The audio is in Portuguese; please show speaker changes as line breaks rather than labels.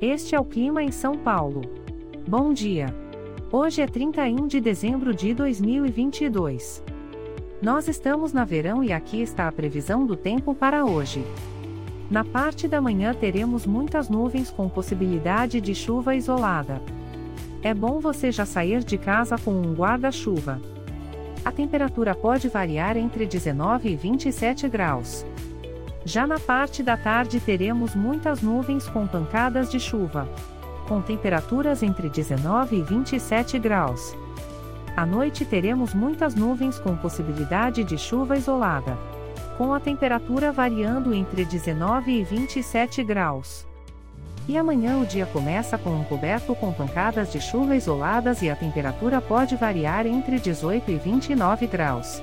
Este é o clima em São Paulo. Bom dia. Hoje é 31 de dezembro de 2022. Nós estamos na verão e aqui está a previsão do tempo para hoje. Na parte da manhã teremos muitas nuvens com possibilidade de chuva isolada. É bom você já sair de casa com um guarda-chuva. A temperatura pode variar entre 19 e 27 graus. Já na parte da tarde teremos muitas nuvens com pancadas de chuva. Com temperaturas entre 19 e 27 graus. À noite teremos muitas nuvens com possibilidade de chuva isolada. Com a temperatura variando entre 19 e 27 graus. E amanhã o dia começa com um coberto com pancadas de chuva isoladas e a temperatura pode variar entre 18 e 29 graus.